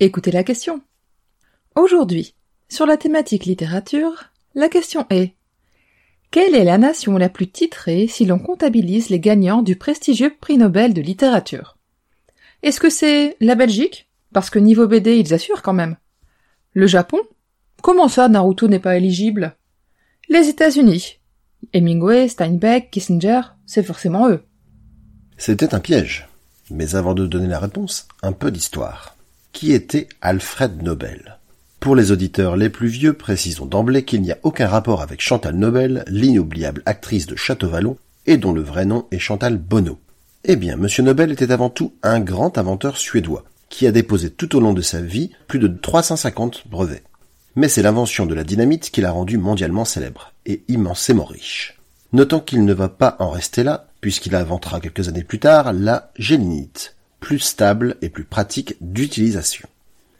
écoutez la question. Aujourd'hui, sur la thématique littérature, la question est Quelle est la nation la plus titrée si l'on comptabilise les gagnants du prestigieux prix Nobel de littérature? Est-ce que c'est la Belgique? Parce que niveau BD, ils assurent quand même. Le Japon? Comment ça, Naruto n'est pas éligible? Les États-Unis? Hemingway, Steinbeck, Kissinger, c'est forcément eux. C'était un piège. Mais avant de donner la réponse, un peu d'histoire. Qui était Alfred Nobel Pour les auditeurs les plus vieux, précisons d'emblée qu'il n'y a aucun rapport avec Chantal Nobel, l'inoubliable actrice de Château-Vallon, et dont le vrai nom est Chantal Bonneau. Eh bien, Monsieur Nobel était avant tout un grand inventeur suédois, qui a déposé tout au long de sa vie plus de 350 brevets. Mais c'est l'invention de la dynamite qui l'a rendu mondialement célèbre, et immensément riche. Notons qu'il ne va pas en rester là, puisqu'il inventera quelques années plus tard la gélinite, plus stable et plus pratique d'utilisation.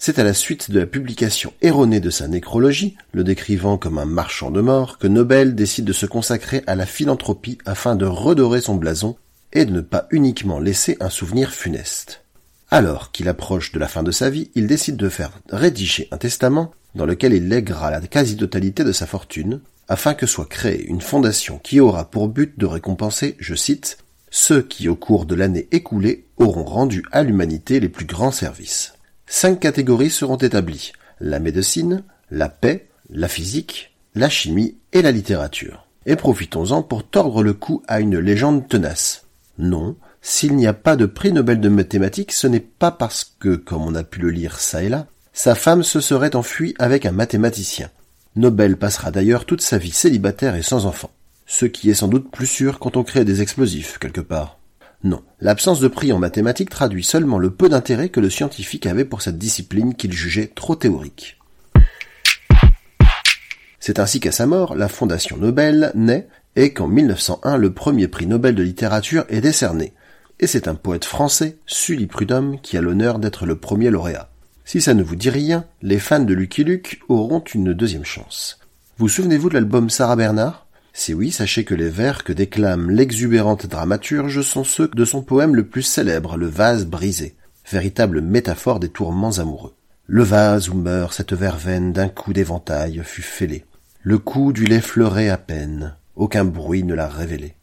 C'est à la suite de la publication erronée de sa nécrologie, le décrivant comme un marchand de mort, que Nobel décide de se consacrer à la philanthropie afin de redorer son blason et de ne pas uniquement laisser un souvenir funeste. Alors qu'il approche de la fin de sa vie, il décide de faire rédiger un testament dans lequel il lèguera la quasi-totalité de sa fortune, afin que soit créée une fondation qui aura pour but de récompenser, je cite, ceux qui au cours de l'année écoulée auront rendu à l'humanité les plus grands services. Cinq catégories seront établies, la médecine, la paix, la physique, la chimie et la littérature. Et profitons-en pour tordre le cou à une légende tenace. Non, s'il n'y a pas de prix Nobel de mathématiques, ce n'est pas parce que, comme on a pu le lire ça et là, sa femme se serait enfuie avec un mathématicien. Nobel passera d'ailleurs toute sa vie célibataire et sans enfant. Ce qui est sans doute plus sûr quand on crée des explosifs, quelque part. Non, l'absence de prix en mathématiques traduit seulement le peu d'intérêt que le scientifique avait pour cette discipline qu'il jugeait trop théorique. C'est ainsi qu'à sa mort, la Fondation Nobel naît et qu'en 1901, le premier prix Nobel de littérature est décerné. Et c'est un poète français, Sully Prudhomme, qui a l'honneur d'être le premier lauréat. Si ça ne vous dit rien, les fans de Lucky Luke auront une deuxième chance. Vous souvenez-vous de l'album Sarah Bernard Si oui, sachez que les vers que déclame l'exubérante dramaturge sont ceux de son poème le plus célèbre, Le vase brisé, véritable métaphore des tourments amoureux. Le vase où meurt cette verveine d'un coup d'éventail fut fêlé. Le coup du lait fleurait à peine, aucun bruit ne l'a révélé.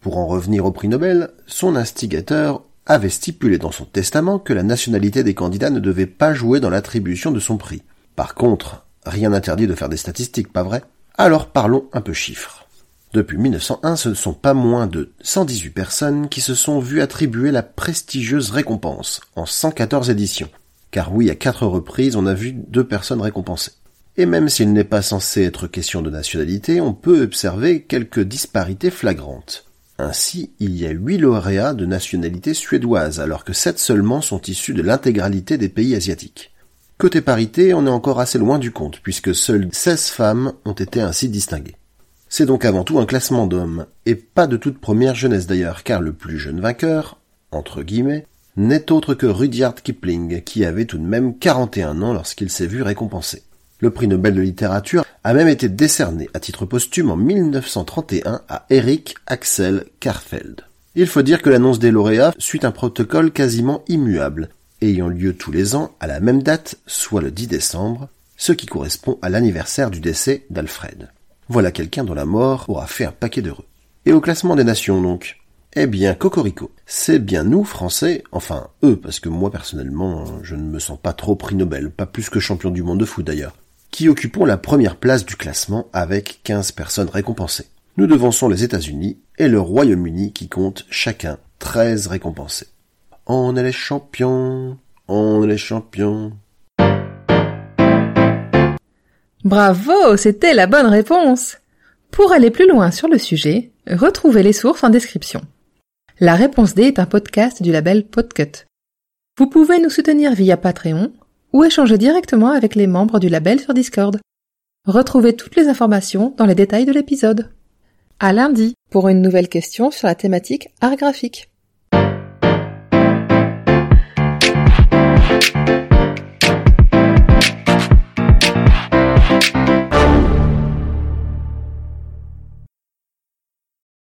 Pour en revenir au prix Nobel, son instigateur avait stipulé dans son testament que la nationalité des candidats ne devait pas jouer dans l'attribution de son prix. Par contre, rien n'interdit de faire des statistiques, pas vrai? Alors parlons un peu chiffres. Depuis 1901, ce ne sont pas moins de 118 personnes qui se sont vues attribuer la prestigieuse récompense, en 114 éditions. Car oui, à quatre reprises, on a vu deux personnes récompensées. Et même s'il n'est pas censé être question de nationalité, on peut observer quelques disparités flagrantes. Ainsi, il y a huit lauréats de nationalité suédoise, alors que sept seulement sont issus de l'intégralité des pays asiatiques. Côté parité, on est encore assez loin du compte, puisque seules 16 femmes ont été ainsi distinguées. C'est donc avant tout un classement d'hommes, et pas de toute première jeunesse d'ailleurs, car le plus jeune vainqueur, entre guillemets, n'est autre que Rudyard Kipling, qui avait tout de même 41 ans lorsqu'il s'est vu récompensé. Le prix Nobel de littérature a même été décerné à titre posthume en 1931 à Eric Axel Karfeld. Il faut dire que l'annonce des lauréats suit un protocole quasiment immuable, ayant lieu tous les ans à la même date, soit le 10 décembre, ce qui correspond à l'anniversaire du décès d'Alfred. Voilà quelqu'un dont la mort aura fait un paquet d'heureux. Et au classement des nations donc? Eh bien, Cocorico, c'est bien nous, Français, enfin eux, parce que moi personnellement, je ne me sens pas trop prix Nobel, pas plus que champion du monde de foot d'ailleurs qui occupons la première place du classement avec 15 personnes récompensées. Nous devançons les États-Unis et le Royaume-Uni qui compte chacun 13 récompensés. On est les champions, On est les champions. Bravo, c'était la bonne réponse. Pour aller plus loin sur le sujet, retrouvez les sources en description. La réponse D est un podcast du label Podcut. Vous pouvez nous soutenir via Patreon ou échanger directement avec les membres du label sur Discord. Retrouvez toutes les informations dans les détails de l'épisode. À lundi pour une nouvelle question sur la thématique art graphique.